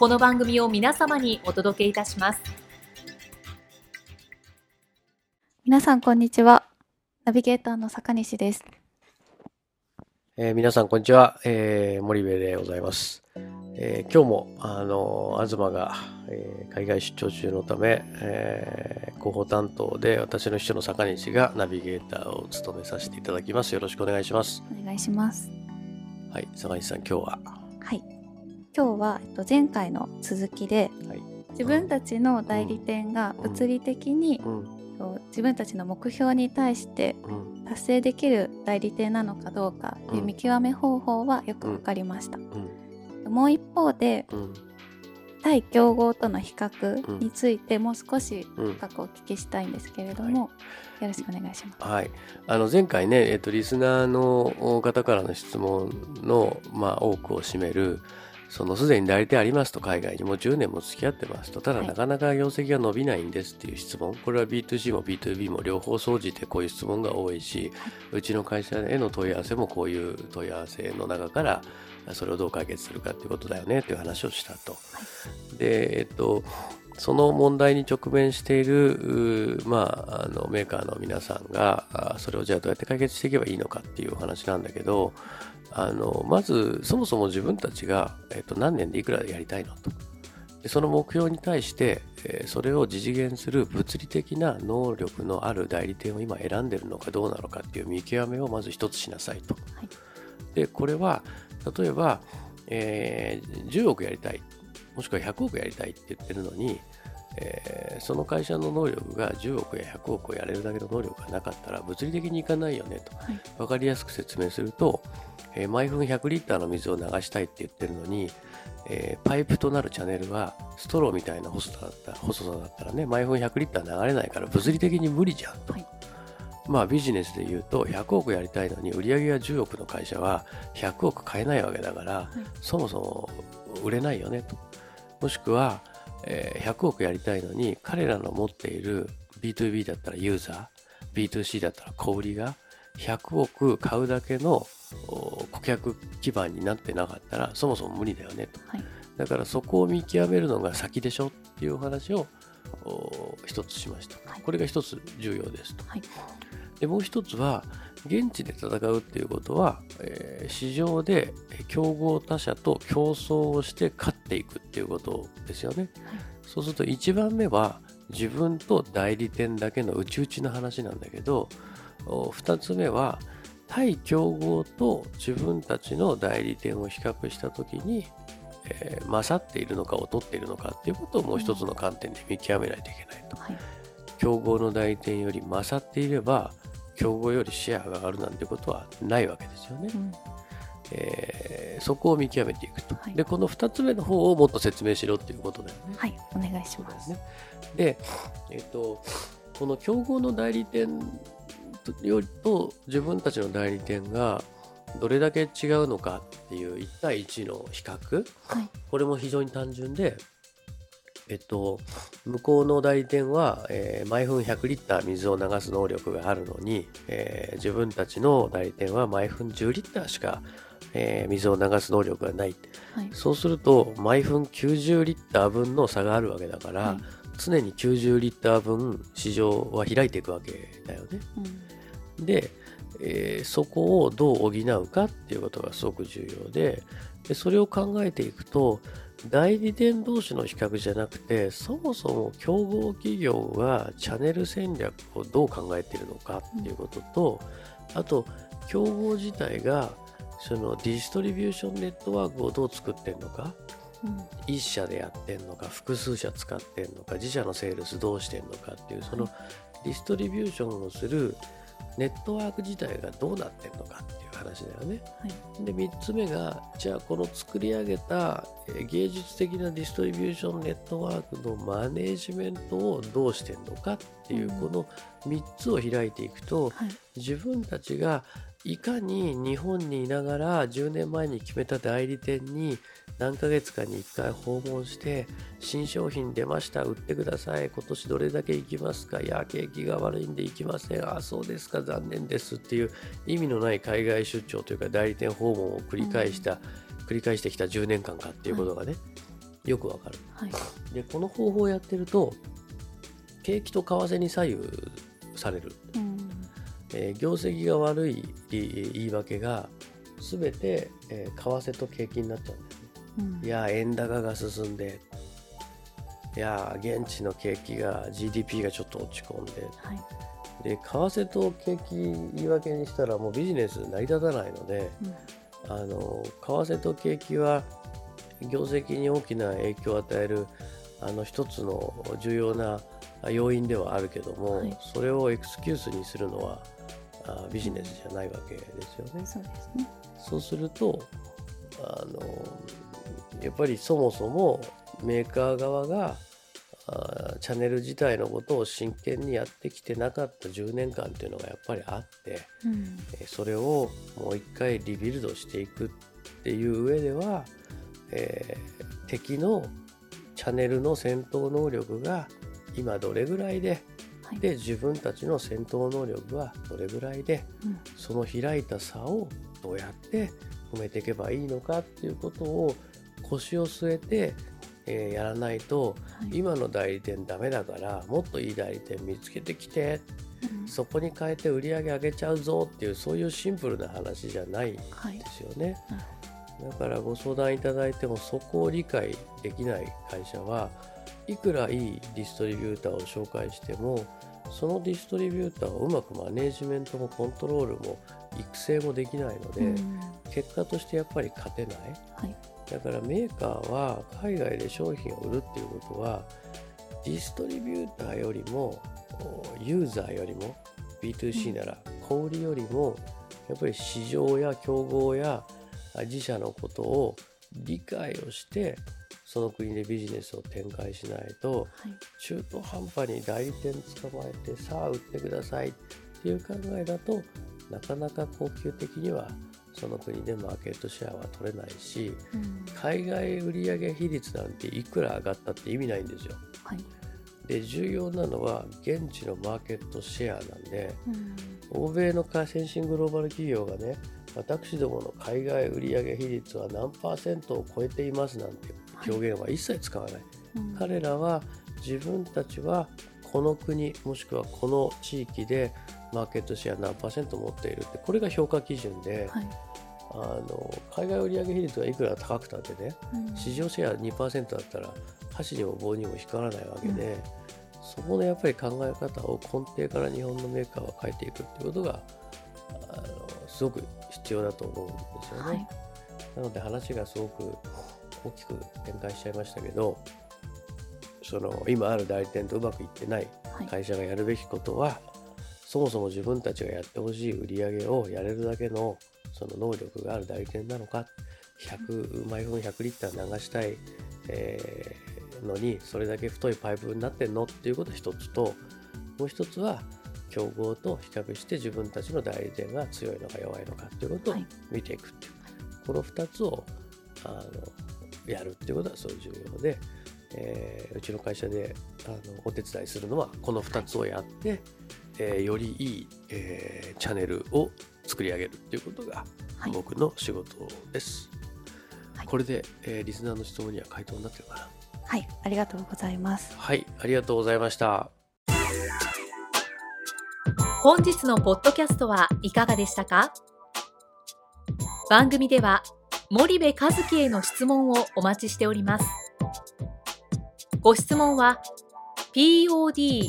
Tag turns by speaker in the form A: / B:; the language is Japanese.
A: この番組を皆様にお届けいたします。
B: 皆さんこんにちは。ナビゲーターの坂西です、
C: えー、皆さんこんにちは、えー、森部でございます、えー、今日もあの東が、えー、海外出張中のため、えー、広報担当で私の秘書の坂西がナビゲーターを務めさせていただきます。よろしくお願いします。
B: お願いします。
C: はい坂西さん今日は？
B: はい今日は、えっと、前回の続きで、はい、自分たちの代理店が物理的に、うん。うん、自分たちの目標に対して達成できる代理店なのかどうかっていう見極め方法はよく分かりました。もう一方で、対競合との比較についてもう少し深くお聞きしたいんですけれども、はい、よろしくお願いします。
C: はい、あの前回ね、えっと、リスナーの方からの質問の、まあ、多くを占めるそのすでに代理店ありますと海外にもう10年も付き合ってますとただなかなか業績が伸びないんですっていう質問。これは B2C も B2B も両方総じてこういう質問が多いしうちの会社への問い合わせもこういう問い合わせの中からそれをどう解決するかっていうことだよねっていう話をしたと。でえっとその問題に直面している、まあ、あのメーカーの皆さんがそれをじゃあどうやって解決していけばいいのかっていうお話なんだけどあのまずそもそも自分たちが、えっと、何年でいくらやりたいのと。でその目標に対して、えー、それを実現する物理的な能力のある代理店を今選んでるのかどうなのかっていう見極めをまず一つしなさいと。はい、でこれは例えば、えー、10億やりたい。もしくは100億やりたいって言ってるのに、えー、その会社の能力が10億や100億をやれるだけの能力がなかったら物理的にいかないよねと、はい、分かりやすく説明すると、えー、毎分100リッターの水を流したいって言ってるのに、えー、パイプとなるチャンネルはストローみたいな細さだった細さだったらね毎分100リッター流れないから物理的に無理じゃんと。はいまあビジネスで言うと100億やりたいのに売上が10億の会社は100億買えないわけだから、はい、そもそも売れないよねと。もしくは、えー、100億やりたいのに彼らの持っている B2B だったらユーザー B2C だったら小売りが100億買うだけの顧客基盤になってなかったらそもそも無理だよねと、はい、だからそこを見極めるのが先でしょっていうお話を一つしました、はい、これが一つ重要ですと、はい、でもう一つは現地で戦うっていうことは、えー、市場で競合他社と競争をして勝っていくっていうことですよね、そうすると1番目は自分と代理店だけの内々の話なんだけど2つ目は対競合と自分たちの代理店を比較した時に、えー、勝っているのか劣っているのかっていうことをもう一つの観点で見極めないといけないと、はい、競合の代理店より勝っていれば競合よりシェアが上がるなんてことはないわけですよね。うんえー、そこを見極めていくと、はい、でこの2つ目の方をもっと説明しろっていうことだよね。
B: はいお願いします。
C: で、えーとこの競合の代理店よりと自分たちの代理店がどれだけ違うのかっていう1対1の比較、はい、これも非常に単純で、えっと、向こうの代理店は、えー、毎分100リッター水を流す能力があるのに、えー、自分たちの代理店は毎分10リッターしか、えー、水を流す能力がない、はい、そうすると毎分90リッター分の差があるわけだから、はい、常に90リッター分市場は開いていくわけだよね。うん。で、えー、そこをどう補うかっていうことがすごく重要ででそれを考えていくと代理店同士の比較じゃなくてそもそも競合企業がチャンネル戦略をどう考えているのかっていうことと、うん、あと競合自体がそのディストリビューションネットワークをどう作ってるのか、うん、1社でやってんのか複数社使ってんのか自社のセールスどうしてんのかっていうそのディストリビューションをするネットワーク自体がどうなってんのかっていう話だよね。はい、で3つ目がじゃあこの作り上げた芸術的なディストリビューションネットワークのマネージメントをどうしてんのかっていう、この3つを開いていくと、はい、自分たちがいかに日本にいながら10年前に決めた代理店に何ヶ月かに1回訪問して新商品出ました売ってください。今年どれだけ行きますか？いや景気が悪いんで行きません。あそうですか。残念ですっていう意味のない海外出張というか代理店訪問を繰り返した、うん、繰り返してきた10年間かっていうことがね、はい、よくわかる、はい、でこの方法をやってると景気と為替に左右される、うん。えー、業績が悪い言い訳が全て、えー、為替と景気になっちゃうんだよ。ね。うん、いや円高が進んでいや現地の景気が GDP がちょっと落ち込んで、はい、で為替と景気言い訳にしたらもうビジネス成り立たないので、うん、あの為替と景気は業績に大きな影響を与えるあの一つの重要な要因ではあるけども、はい、それをエクスキュースにするのはあビジネスじゃないわけですよね。
B: そうですね。
C: そうするとあのやっぱりそもそもメーカー側があチャンネル自体のことを真剣にやってきてなかった10年間っていうのがやっぱりあって、うん、それをもう一回リビルドしていくっていう上では、えー、敵のチャンネルの戦闘能力が今どれぐらいでで自分たちの戦闘能力はどれぐらいで、うん、その開いた差をどうやって埋めていけばいいのかっていうことを腰を据えて、えー、やらないと、はい、今の代理店ダメだからもっといい代理店見つけてきて、うん、そこに変えて売り上げ上げちゃうぞっていうそういうシンプルな話じゃないですよね。はい、だからご相談いただいてもそこを理解できない会社はいくらいいディストリビューターを紹介してもそのディストリビューターをうまくマネージメントもコントロールも育成もできないので、うん、結果としてやっぱり勝てない、はい、だからメーカーは海外で商品を売るっていうことはディストリビューターよりもユーザーよりも B2C なら小売りよりもやっぱり市場や競合や自社のことを理解をしてその国でビジネスを展開しないと、はい、中途半端に代理店捕まえてさあ売ってくださいっていう考えだとなかなか恒久的にはその国でマーケットシェアは取れないし、うん、海外売上比率なんていくら上がったって意味ないんですよ。はい、で重要なのは現地のマーケットシェアなんで、うん、欧米の先進グローバル企業がね私どもの海外売上比率は何パーセントを超えていますなんて表現は一切使わない、はい。うん、彼らは自分たちはこの国もしくはこの地域でマーケットシェア何パーセント持っているってこれが評価基準で、はい、あの海外売上比率がいくら高くたってね、うん、市場シェア2%だったら箸にも棒にも光らないわけで、うん、そこのやっぱり考え方を根底から日本のメーカーは変えていくっていうことがあのすごく必要だと思うんですよね。はい、なので話がすごく大きく展開しちゃいましたけどその今ある代理店とうまくいってない会社がやるべきことは、はい、そもそも自分たちがやってほしい売り上げをやれるだけのその能力がある代理店なのか100毎分100リッター流したい、えー、のにそれだけ太いパイプになってんのっていうこと一つともう一つは競合と比較して自分たちの代理店が強いのか弱いのかっていうことを見ていくっていう、はい、この2つをあのやるっていうことはすごい重要で、えー、うちの会社であのお手伝いするのはこの2つをやって、はい、えー、よりいい、えー、チャンネルを作り上げるっていうことが僕の仕事です。はい、これで、えー、リスナーの質問には回答になってるかな？
B: はい。ありがとうございます。
C: はい。ありがとうございました。
A: 本日のポッドキャストはいかがでしたか？番組では森部和樹への質問をお待ちしております。ご質問は podcast